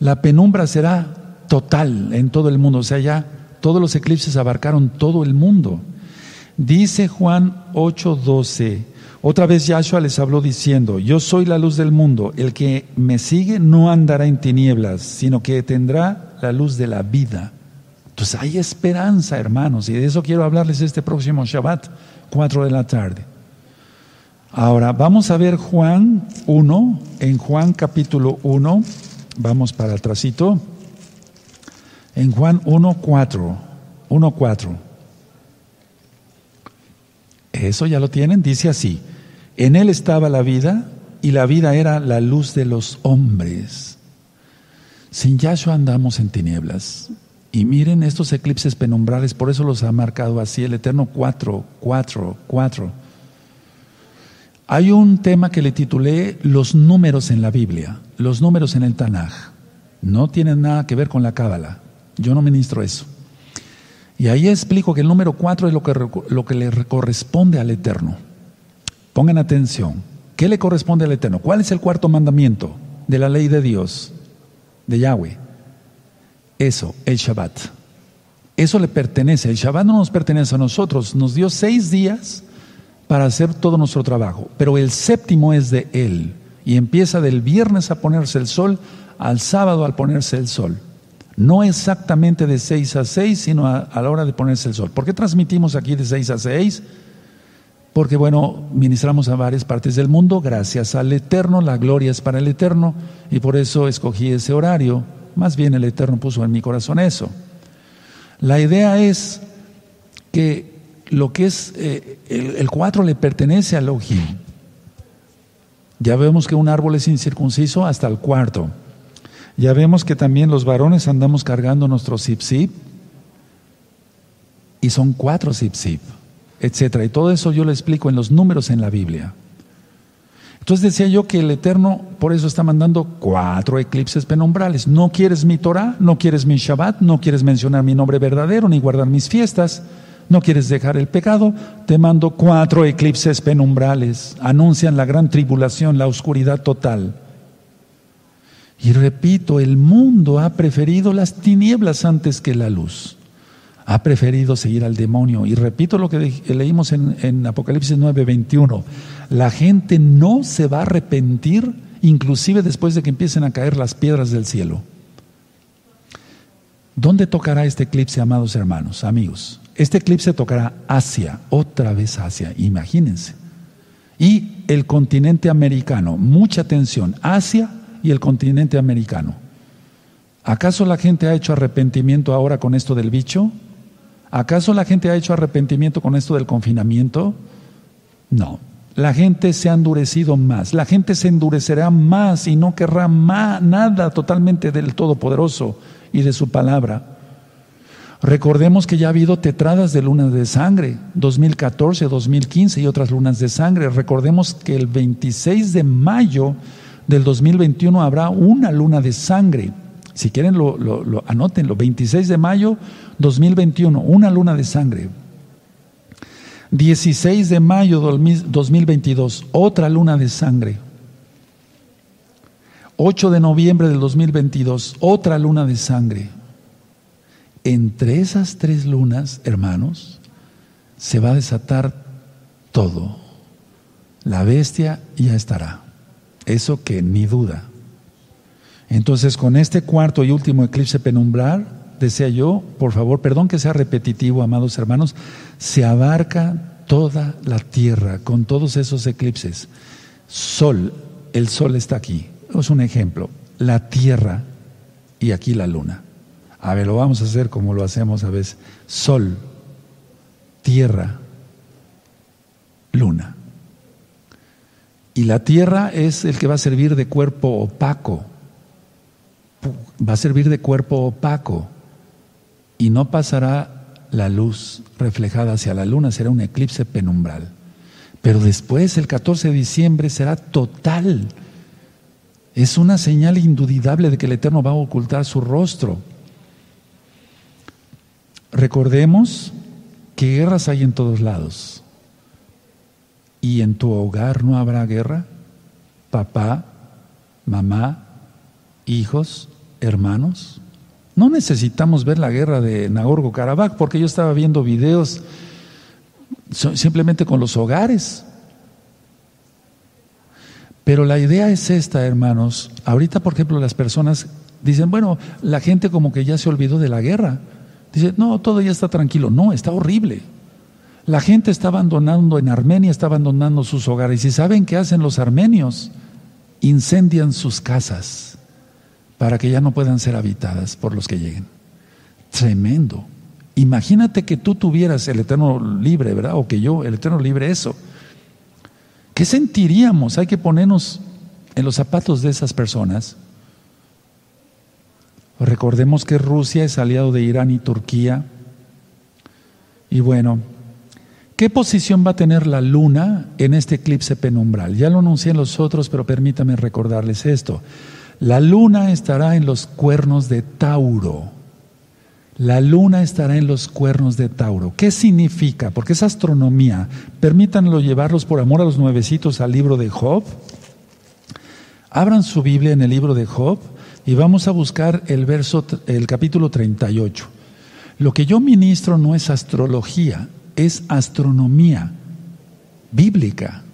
la penumbra será total en todo el mundo, o sea, ya todos los eclipses abarcaron todo el mundo. Dice Juan 8:12, otra vez Yahshua les habló diciendo, yo soy la luz del mundo, el que me sigue no andará en tinieblas, sino que tendrá la luz de la vida. Entonces hay esperanza, hermanos, y de eso quiero hablarles este próximo Shabbat, 4 de la tarde. Ahora, vamos a ver Juan 1, en Juan capítulo 1, vamos para atrásito, en Juan 1, 4, 1, 4. Eso ya lo tienen, dice así, en él estaba la vida y la vida era la luz de los hombres. Sin Yahshua andamos en tinieblas. Y miren estos eclipses penumbrales, por eso los ha marcado así el Eterno 4, 4, 4. Hay un tema que le titulé Los números en la Biblia, los números en el Tanaj. No tienen nada que ver con la Cábala. Yo no ministro eso. Y ahí explico que el número 4 es lo que, lo que le corresponde al Eterno. Pongan atención. ¿Qué le corresponde al Eterno? ¿Cuál es el cuarto mandamiento de la ley de Dios, de Yahweh? Eso, el Shabbat. Eso le pertenece. El Shabbat no nos pertenece a nosotros. Nos dio seis días para hacer todo nuestro trabajo. Pero el séptimo es de Él y empieza del viernes a ponerse el sol al sábado al ponerse el sol. No exactamente de 6 a 6, sino a, la hora de ponerse el sol. ¿Por qué transmitimos aquí de 6 a 6? Porque, bueno, ministramos a varias partes del mundo, gracias al Eterno, la gloria es para el Eterno, y por eso escogí ese horario. Más bien el Eterno puso en mi corazón eso. La idea es que lo que es eh, el, cuatro le pertenece a Elohim. Ya vemos que un árbol es incircunciso hasta el cuarto. Ya vemos que también los varones andamos cargando nuestro zip y son cuatro zip etcétera. Y todo eso yo lo explico en los números en la Biblia. Entonces decía yo que el Eterno por eso está mandando cuatro eclipses penumbrales. No quieres mi Torah, no quieres mi Shabbat, no quieres mencionar mi nombre verdadero ni guardar mis fiestas. No quieres dejar el pecado, te mando cuatro eclipses penumbrales. Anuncian la gran tribulación, la oscuridad total. Y repito, el mundo ha preferido las tinieblas antes que la luz. Ha preferido seguir al demonio. Y repito lo que leímos en, en Apocalipsis 9:21. La gente no se va a arrepentir, inclusive después de que empiecen a caer las piedras del cielo. ¿Dónde tocará este eclipse, amados hermanos, amigos? Este eclipse tocará Asia, otra vez Asia, imagínense. Y el continente americano, mucha atención, Asia y el continente americano. ¿Acaso la gente ha hecho arrepentimiento ahora con esto del bicho? ¿Acaso la gente ha hecho arrepentimiento con esto del confinamiento? No. La gente se ha endurecido más, la gente se endurecerá más y no querrá nada totalmente del Todopoderoso y de su palabra. Recordemos que ya ha habido tetradas de lunas de sangre, 2014, 2015 y otras lunas de sangre. Recordemos que el 26 de mayo del 2021 habrá una luna de sangre. Si quieren, lo, lo, lo anótenlo. 26 de mayo 2021, una luna de sangre. 16 de mayo 2022, otra luna de sangre. 8 de noviembre del 2022, otra luna de sangre. Entre esas tres lunas, hermanos, se va a desatar todo. La bestia ya estará. Eso que ni duda. Entonces, con este cuarto y último eclipse penumbral, decía yo, por favor, perdón que sea repetitivo, amados hermanos, se abarca toda la tierra con todos esos eclipses. Sol, el sol está aquí. Es un ejemplo. La tierra y aquí la luna. A ver, lo vamos a hacer como lo hacemos a veces. Sol, tierra, luna. Y la tierra es el que va a servir de cuerpo opaco. Va a servir de cuerpo opaco. Y no pasará la luz reflejada hacia la luna, será un eclipse penumbral. Pero después, el 14 de diciembre, será total. Es una señal indudable de que el Eterno va a ocultar su rostro. Recordemos que guerras hay en todos lados. ¿Y en tu hogar no habrá guerra? Papá, mamá, hijos, hermanos. No necesitamos ver la guerra de Nagorno-Karabaj porque yo estaba viendo videos simplemente con los hogares. Pero la idea es esta, hermanos. Ahorita, por ejemplo, las personas dicen, bueno, la gente como que ya se olvidó de la guerra. Dice, no, todo ya está tranquilo. No, está horrible. La gente está abandonando, en Armenia está abandonando sus hogares. ¿Y saben qué hacen los armenios? Incendian sus casas para que ya no puedan ser habitadas por los que lleguen. Tremendo. Imagínate que tú tuvieras el Eterno libre, ¿verdad? O que yo, el Eterno libre, eso. ¿Qué sentiríamos? Hay que ponernos en los zapatos de esas personas. Recordemos que Rusia es aliado de Irán y Turquía. Y bueno, ¿qué posición va a tener la luna en este eclipse penumbral? Ya lo anuncié en los otros, pero permítame recordarles esto. La luna estará en los cuernos de Tauro. La luna estará en los cuernos de Tauro. ¿Qué significa? Porque es astronomía. Permítanlo llevarlos por amor a los nuevecitos al libro de Job. Abran su Biblia en el libro de Job y vamos a buscar el verso, el capítulo 38. Lo que yo ministro no es astrología, es astronomía bíblica.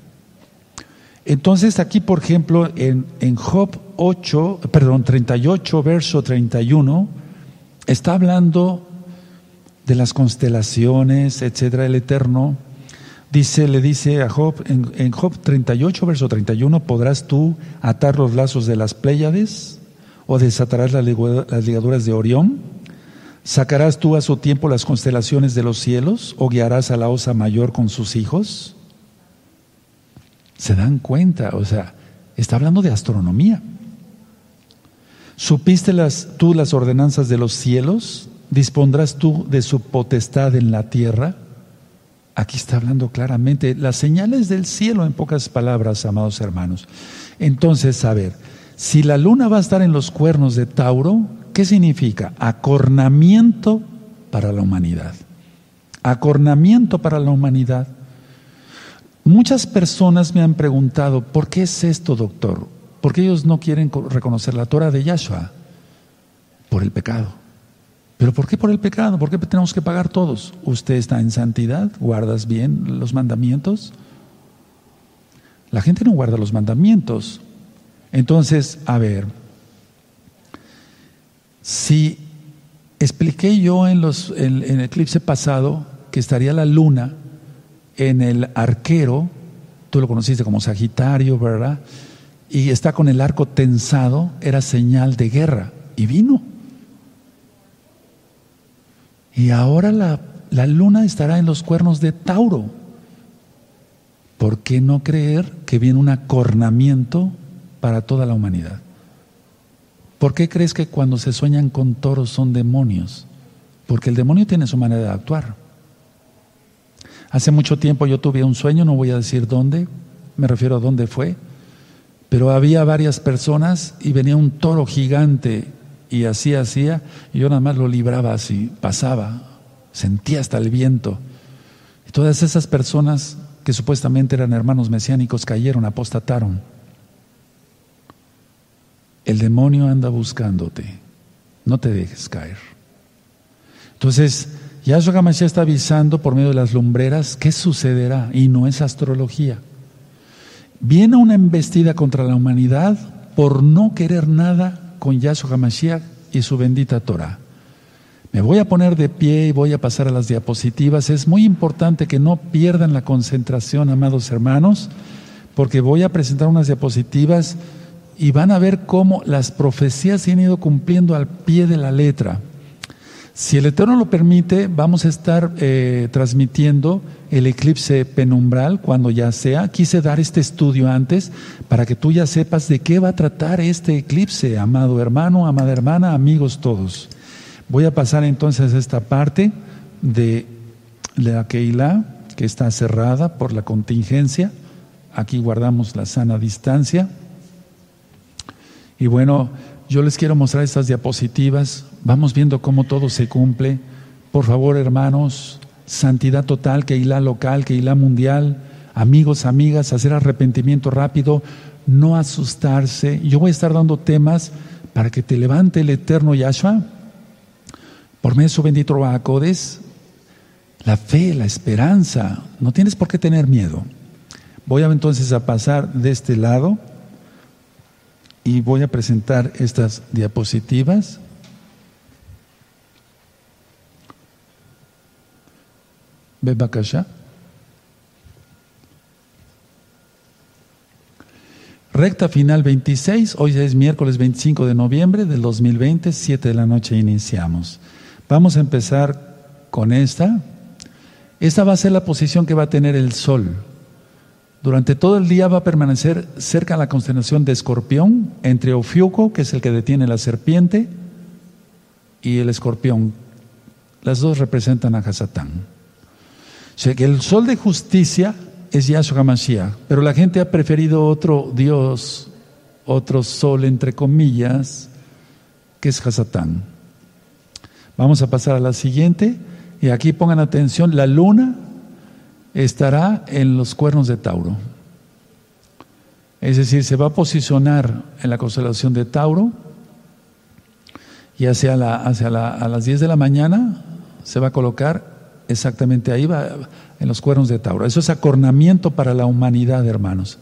Entonces aquí, por ejemplo, en, en Job 8, perdón, 38, verso 31, está hablando de las constelaciones, etcétera, el Eterno. Dice, le dice a Job, en, en Job 38, verso 31, ¿podrás tú atar los lazos de las Pléyades? o desatarás las ligaduras de Orión? ¿Sacarás tú a su tiempo las constelaciones de los cielos o guiarás a la osa mayor con sus hijos? ¿Se dan cuenta? O sea, está hablando de astronomía. ¿Supiste las, tú las ordenanzas de los cielos? ¿Dispondrás tú de su potestad en la tierra? Aquí está hablando claramente las señales del cielo en pocas palabras, amados hermanos. Entonces, a ver, si la luna va a estar en los cuernos de Tauro, ¿qué significa? Acornamiento para la humanidad. Acornamiento para la humanidad. Muchas personas me han preguntado, ¿por qué es esto, doctor? Porque ellos no quieren reconocer la Torah de Yahshua por el pecado. ¿Pero por qué por el pecado? ¿Por qué tenemos que pagar todos? ¿Usted está en santidad? ¿Guardas bien los mandamientos? La gente no guarda los mandamientos. Entonces, a ver, si expliqué yo en, los, en, el eclipse pasado que estaría la luna en el arquero, tú lo conociste como Sagitario, ¿verdad? Y está con el arco tensado, era señal de guerra, y vino. Y ahora la, la luna estará en los cuernos de Tauro. ¿Por qué no creer que viene un acornamiento para toda la humanidad. ¿Por qué crees que cuando se sueñan con toros son demonios? Porque el demonio tiene su manera de actuar. Hace mucho tiempo yo tuve un sueño, no voy a decir dónde, me refiero a dónde fue, pero había varias personas y venía un toro gigante y así hacía, y yo nada más lo libraba así, pasaba, sentía hasta el viento. Y todas esas personas que supuestamente eran hermanos mesiánicos cayeron, apostataron. El demonio anda buscándote, no te dejes caer. Entonces, Yahshua Hamashiach está avisando por medio de las lumbreras qué sucederá y no es astrología. Viene una embestida contra la humanidad por no querer nada con Yahshua Hamashiach y su bendita Torah. Me voy a poner de pie y voy a pasar a las diapositivas. Es muy importante que no pierdan la concentración, amados hermanos, porque voy a presentar unas diapositivas y van a ver cómo las profecías se han ido cumpliendo al pie de la letra. Si el Eterno lo permite, vamos a estar eh, transmitiendo el eclipse penumbral cuando ya sea. Quise dar este estudio antes para que tú ya sepas de qué va a tratar este eclipse, amado hermano, amada hermana, amigos todos. Voy a pasar entonces a esta parte de la Keilah, que está cerrada por la contingencia. Aquí guardamos la sana distancia. Y bueno, yo les quiero mostrar estas diapositivas. Vamos viendo cómo todo se cumple. Por favor, hermanos, santidad total, que local, que mundial, amigos, amigas, hacer arrepentimiento rápido, no asustarse. Yo voy a estar dando temas para que te levante el eterno Yahshua. Por medio de su bendito Bacodes, la fe, la esperanza. No tienes por qué tener miedo. Voy entonces a pasar de este lado y voy a presentar estas diapositivas. Bebakasha. Recta final 26, hoy es miércoles 25 de noviembre del 2020, 7 de la noche iniciamos. Vamos a empezar con esta. Esta va a ser la posición que va a tener el Sol. Durante todo el día va a permanecer cerca la constelación de Escorpión, entre Ofiuco, que es el que detiene la serpiente, y el escorpión. Las dos representan a Hasatán. O sea que el sol de justicia es Yahshua Mashiach, pero la gente ha preferido otro Dios, otro sol entre comillas, que es Hasatán. Vamos a pasar a la siguiente, y aquí pongan atención, la luna estará en los cuernos de Tauro. Es decir, se va a posicionar en la constelación de Tauro y hacia, a las 10 de la mañana se va a colocar exactamente ahí, va, en los cuernos de Tauro. Eso es acornamiento para la humanidad, hermanos.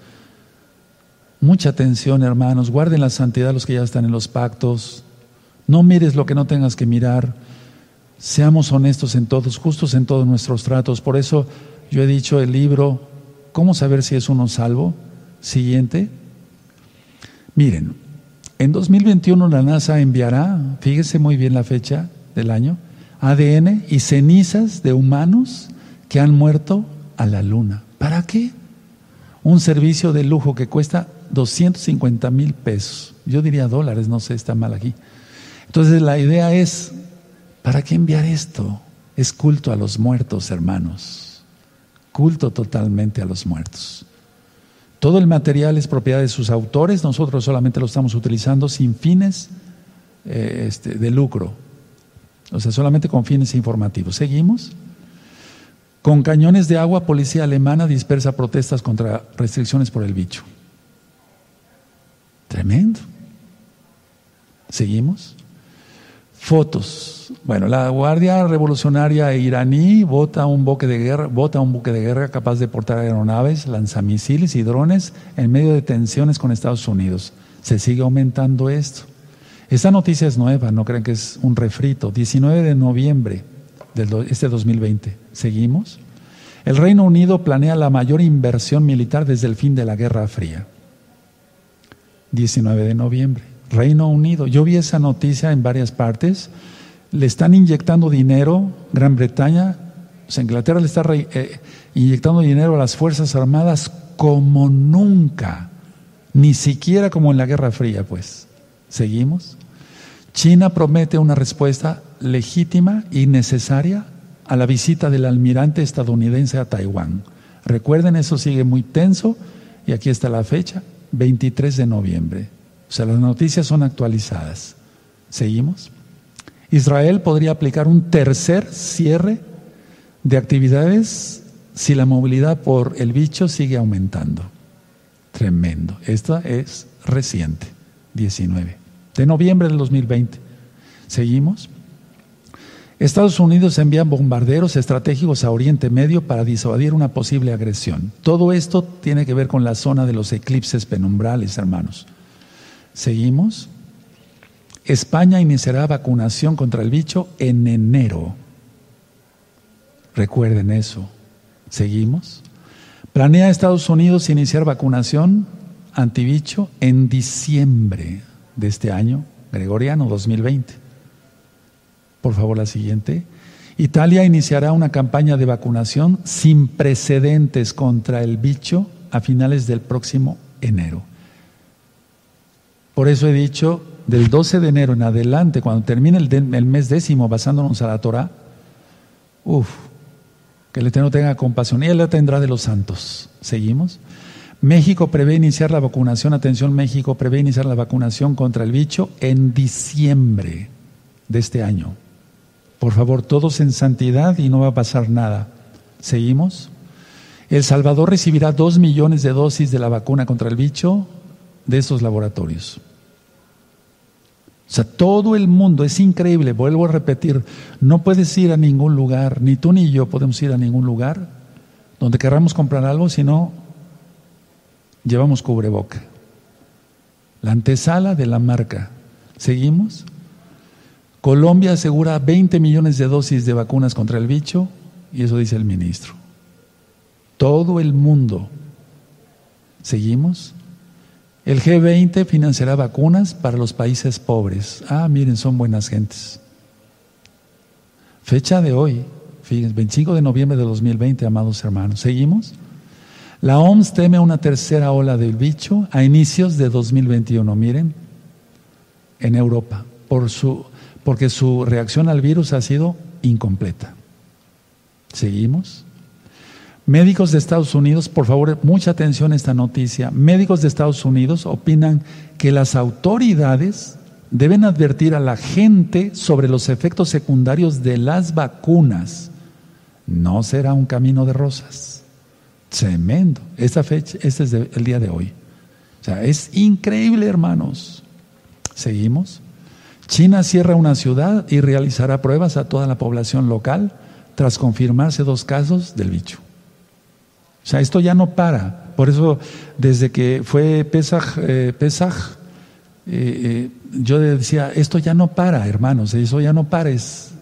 Mucha atención, hermanos. Guarden la santidad los que ya están en los pactos. No mires lo que no tengas que mirar. Seamos honestos en todos, justos en todos nuestros tratos. Por eso yo he dicho el libro, ¿cómo saber si es uno salvo? Siguiente. Miren, en 2021 la NASA enviará, fíjese muy bien la fecha del año, ADN y cenizas de humanos que han muerto a la luna. ¿Para qué? Un servicio de lujo que cuesta 250 mil pesos. Yo diría dólares, no sé, está mal aquí. Entonces la idea es, ¿para qué enviar esto? Es culto a los muertos, hermanos culto totalmente a los muertos. Todo el material es propiedad de sus autores, nosotros solamente lo estamos utilizando sin fines eh, este, de lucro, o sea, solamente con fines informativos. Seguimos. Con cañones de agua, policía alemana dispersa protestas contra restricciones por el bicho. Tremendo. Seguimos. Fotos. Bueno, la Guardia Revolucionaria iraní vota un buque de guerra, vota un buque de guerra capaz de portar aeronaves, lanzamisiles y drones en medio de tensiones con Estados Unidos. Se sigue aumentando esto. Esta noticia es nueva, no crean que es un refrito. 19 de noviembre de este 2020. ¿Seguimos? El Reino Unido planea la mayor inversión militar desde el fin de la Guerra Fría. 19 de noviembre. Reino Unido. Yo vi esa noticia en varias partes le están inyectando dinero, Gran Bretaña, Inglaterra le está eh, inyectando dinero a las Fuerzas Armadas como nunca, ni siquiera como en la Guerra Fría, pues. ¿Seguimos? China promete una respuesta legítima y necesaria a la visita del almirante estadounidense a Taiwán. Recuerden, eso sigue muy tenso y aquí está la fecha, 23 de noviembre. O sea, las noticias son actualizadas. ¿Seguimos? Israel podría aplicar un tercer cierre de actividades si la movilidad por el bicho sigue aumentando. Tremendo. Esta es reciente, 19, de noviembre del 2020. ¿Seguimos? Estados Unidos envía bombarderos estratégicos a Oriente Medio para disuadir una posible agresión. Todo esto tiene que ver con la zona de los eclipses penumbrales, hermanos. ¿Seguimos? España iniciará vacunación contra el bicho en enero. Recuerden eso. ¿Seguimos? Planea Estados Unidos iniciar vacunación antibicho en diciembre de este año, Gregoriano 2020. Por favor, la siguiente. Italia iniciará una campaña de vacunación sin precedentes contra el bicho a finales del próximo enero. Por eso he dicho, del 12 de enero en adelante, cuando termine el, mes décimo, basándonos a la Torah, uff, que el Eterno tenga compasión y Él la tendrá de los santos. ¿Seguimos? México prevé iniciar la vacunación, atención México, prevé iniciar la vacunación contra el bicho en diciembre de este año. Por favor, todos en santidad y no va a pasar nada. ¿Seguimos? El Salvador recibirá dos millones de dosis de la vacuna contra el bicho de estos laboratorios. O sea, todo el mundo, es increíble, vuelvo a repetir, no puedes ir a ningún lugar, ni tú ni yo podemos ir a ningún lugar donde querramos comprar algo si no llevamos cubreboca. La antesala de la marca. ¿Seguimos? Colombia asegura 20 millones de dosis de vacunas contra el bicho y eso dice el ministro. Todo el mundo. ¿Seguimos? El G20 financiará vacunas para los países pobres. Ah, miren, son buenas gentes. Fecha de hoy, fíjense, 25 de noviembre de 2020, amados hermanos. ¿Seguimos? La OMS teme una tercera ola del bicho a inicios de 2021, miren, en Europa, por su porque su reacción al virus ha sido incompleta. ¿Seguimos? Médicos de Estados Unidos, por favor, mucha atención a esta noticia. Médicos de Estados Unidos opinan que las autoridades deben advertir a la gente sobre los efectos secundarios de las vacunas. No será un camino de rosas. Tremendo. Esta fecha, este es el día de hoy. O sea, es increíble, hermanos. ¿Seguimos? China cierra una ciudad y realizará pruebas a toda la población local tras confirmarse dos casos del bicho. O sea, esto ya no para. Por eso, desde que fue Pesaj, eh, Pesaj eh, eh, yo decía, esto ya no para, hermanos, eso ya no para, es,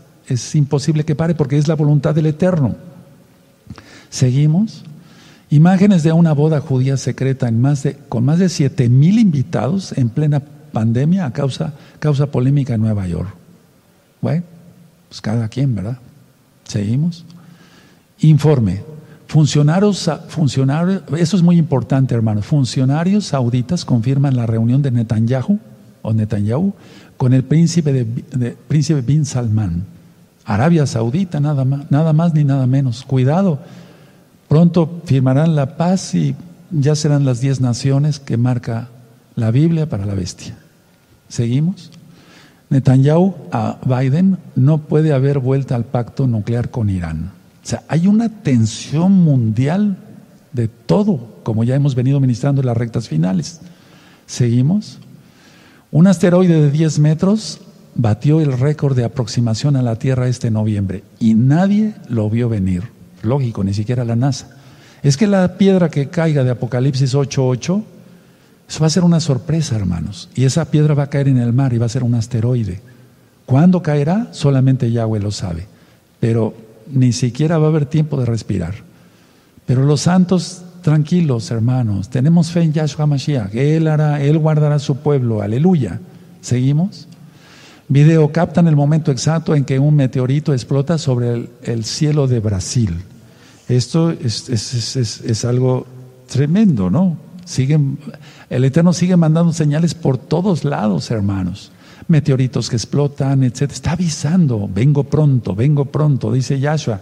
imposible que pare porque es la voluntad del Eterno. Seguimos. Imágenes de una boda judía secreta con más de siete mil invitados en plena pandemia causa, causa polémica en Nueva York. Bueno, pues cada quien, ¿verdad? Seguimos. Informe. Funcionarios, funcionarios, eso es muy importante, hermanos. Funcionarios sauditas confirman la reunión de Netanyahu o Netanyahu con el príncipe, de, príncipe bin Salman. Arabia Saudita, nada más, nada más ni nada menos. Cuidado, pronto firmarán la paz y ya serán las diez naciones que marca la Biblia para la bestia. ¿Seguimos? Netanyahu a Biden no puede haber vuelta al pacto nuclear con Irán. O sea, hay una tensión mundial de todo, como ya hemos venido ministrando en las rectas finales. ¿Seguimos? Un asteroide de 10 metros batió el récord de aproximación a la Tierra este noviembre y nadie lo vio venir. Lógico, ni siquiera la NASA. Es que la piedra que caiga de Apocalipsis 8.8 eso va a ser una sorpresa, hermanos. Y esa piedra va a caer en el mar y va a ser un asteroide. ¿Cuándo caerá? Solamente Yahweh lo sabe. Pero ni siquiera va a haber tiempo de respirar. Pero los santos, tranquilos, hermanos, tenemos fe en Yahshua Mashiach. Él hará, Él guardará su pueblo. Aleluya. ¿Seguimos? Video captan el momento exacto en que un meteorito explota sobre el, cielo de Brasil. Esto es, es algo tremendo, ¿no? Siguen, el Eterno sigue mandando señales por todos lados, hermanos. Meteoritos que explotan, etc. Está avisando, vengo pronto, vengo pronto, dice Yahshua.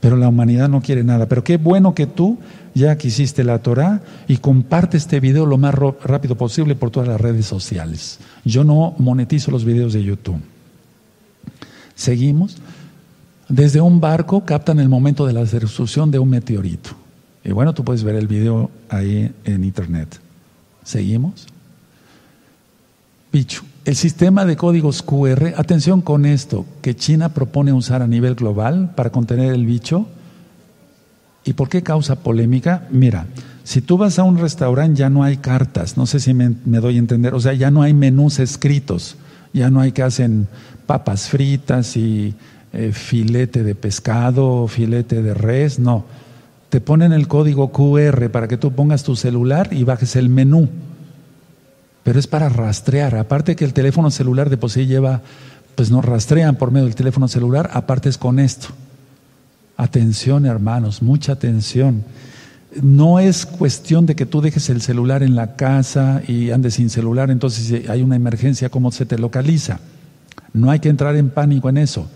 pero la humanidad no quiere nada. Pero qué bueno que tú ya quisiste la Torah y comparte este video lo más rápido posible por todas las redes sociales. Yo no monetizo los videos de YouTube. Seguimos. Desde un barco captan el momento de la destrucción de un meteorito. Y bueno, tú puedes ver el video ahí en internet. Seguimos. Bicho. El sistema de códigos QR, atención con esto, que China propone usar a nivel global para contener el bicho. ¿Y por qué causa polémica? Mira, si tú vas a un restaurante ya no hay cartas, no sé si me, doy a entender, o sea, ya no hay menús escritos, ya no hay que hacen papas fritas y eh, filete de pescado, filete de res, no. Te ponen el código QR para que tú pongas tu celular y bajes el menú pero es para rastrear. Aparte que el teléfono celular de por sí lleva, pues nos rastrean por medio del teléfono celular, aparte es con esto. Atención, hermanos, mucha atención. No es cuestión de que tú dejes el celular en la casa y andes sin celular, entonces si hay una emergencia, ¿cómo se te localiza? No hay que entrar en pánico en eso.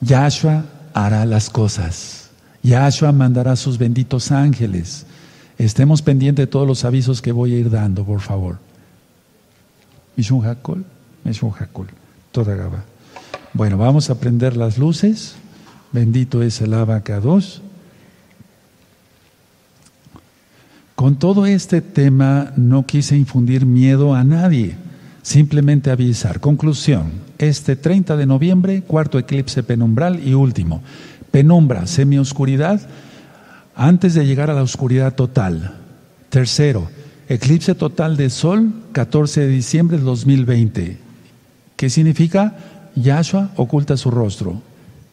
Yahshua hará las cosas. Yahshua mandará sus benditos ángeles. Estemos pendientes de todos los avisos que voy a ir dando, por favor. Mishun Hakol, Mishun Hakol, toda Gaba. Bueno, vamos a prender las luces. Bendito es el abacados. Con todo este tema no quise infundir miedo a nadie, simplemente avisar. Conclusión, este 30 de noviembre, cuarto eclipse penumbral y último. Penumbra, semioscuridad, antes de llegar a la oscuridad total. Tercero, Eclipse total de Sol, 14 de diciembre de 2020. ¿Qué significa? Yahshua oculta su rostro.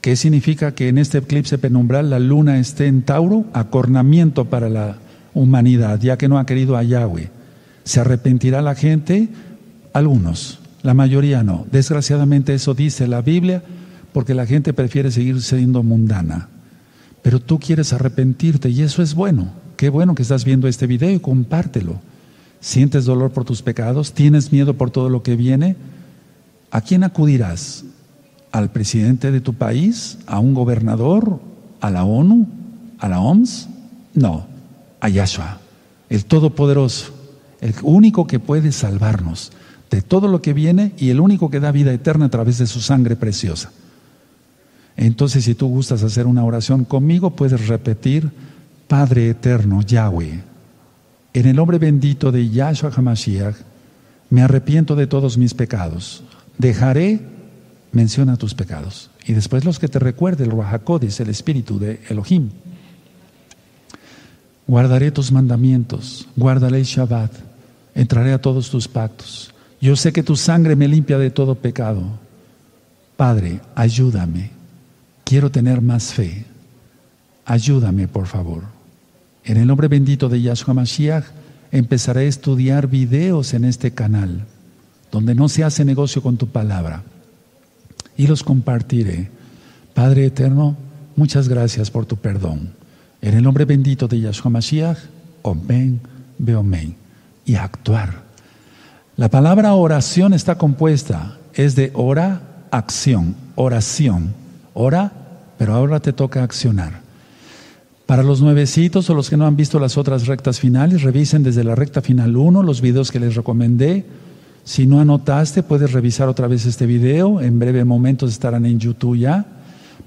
¿Qué significa que en este eclipse penumbral la luna esté en Tauro? Acornamiento para la humanidad, ya que no ha querido a Yahweh. ¿Se arrepentirá la gente? Algunos, la mayoría no. Desgraciadamente eso dice la Biblia porque la gente prefiere seguir siendo mundana. Pero tú quieres arrepentirte y eso es bueno. Qué bueno que estás viendo este video y compártelo. ¿Sientes dolor por tus pecados? ¿Tienes miedo por todo lo que viene? ¿A quién acudirás? ¿Al presidente de tu país? ¿A un gobernador? ¿A la ONU? ¿A la OMS? No, a Yahshua, el Todopoderoso, el único que puede salvarnos de todo lo que viene y el único que da vida eterna a través de su sangre preciosa. Entonces, si tú gustas hacer una oración conmigo, puedes repetir Padre eterno, Yahweh, en el nombre bendito de Yahshua HaMashiach, me arrepiento de todos mis pecados. Dejaré, menciona tus pecados. Y después los que te recuerde el Ruajacodes, el espíritu de Elohim. Guardaré tus mandamientos, guardaré el Shabbat, entraré a todos tus pactos. Yo sé que tu sangre me limpia de todo pecado. Padre, ayúdame. Quiero tener más fe. Ayúdame, por favor. En el nombre bendito de Yahshua Mashiach, empezaré a estudiar videos en este canal, donde no se hace negocio con tu palabra, y los compartiré. Padre eterno, muchas gracias por tu perdón. En el nombre bendito de Yahshua Mashiach, Omen, Beomen, y actuar. La palabra oración está compuesta, es de ora, acción, oración. Ora, pero ahora te toca accionar. Para los nuevecitos o los que no han visto las otras rectas finales, revisen desde la recta final 1 los videos que les recomendé. Si no anotaste, puedes revisar otra vez este video. En breve momentos estarán en YouTube ya,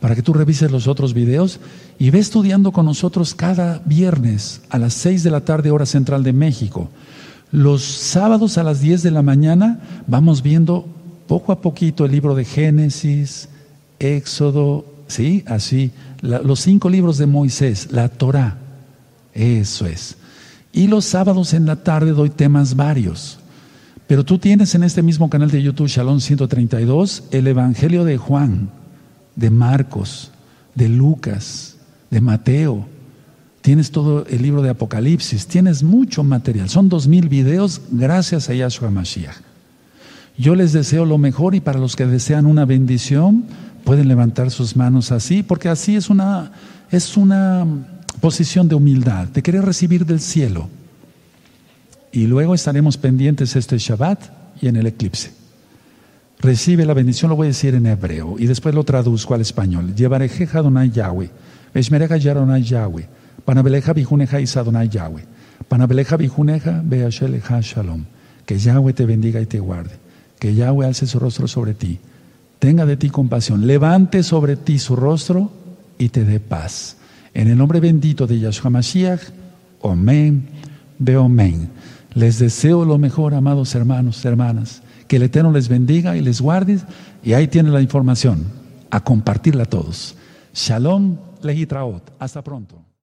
para que tú revises los otros videos y ve estudiando con nosotros cada viernes a las 6 de la tarde, hora central de México. Los sábados a las 10 de la mañana vamos viendo poco a poquito el libro de Génesis, Éxodo, ¿sí? Así los cinco libros de Moisés, la Torah. Eso es. Y los sábados en la tarde doy temas varios. Pero tú tienes en este mismo canal de YouTube, Shalom 132, el Evangelio de Juan, de Marcos, de Lucas, de Mateo. Tienes todo el libro de Apocalipsis, tienes mucho material. Son dos mil videos gracias a Yahshua Mashiach. Yo les deseo lo mejor y para los que desean una bendición, pueden levantar sus manos así, porque así es una, es una posición de humildad, de querer recibir del cielo. Y luego estaremos pendientes este Shabbat y en el eclipse. Recibe la bendición, lo voy a decir en hebreo y después lo traduzco al español. Llevaré Donai Yahweh, Veshmereja Yaronai Yahweh. Panabeleja Bijuneja Isadonai Yahweh. Panabeleja Bijuneja Shalom. Que Yahweh te bendiga y te guarde. Que Yahweh alce su rostro sobre ti. Tenga de ti compasión. Levante sobre ti su rostro y te dé paz. En el nombre bendito de Yahshua Mashiach. Amén. Beomen. Les deseo lo mejor, amados hermanos, hermanas. Que el Eterno les bendiga y les guarde. Y ahí tiene la información. A compartirla a todos. Shalom, lehitraot. Hasta pronto.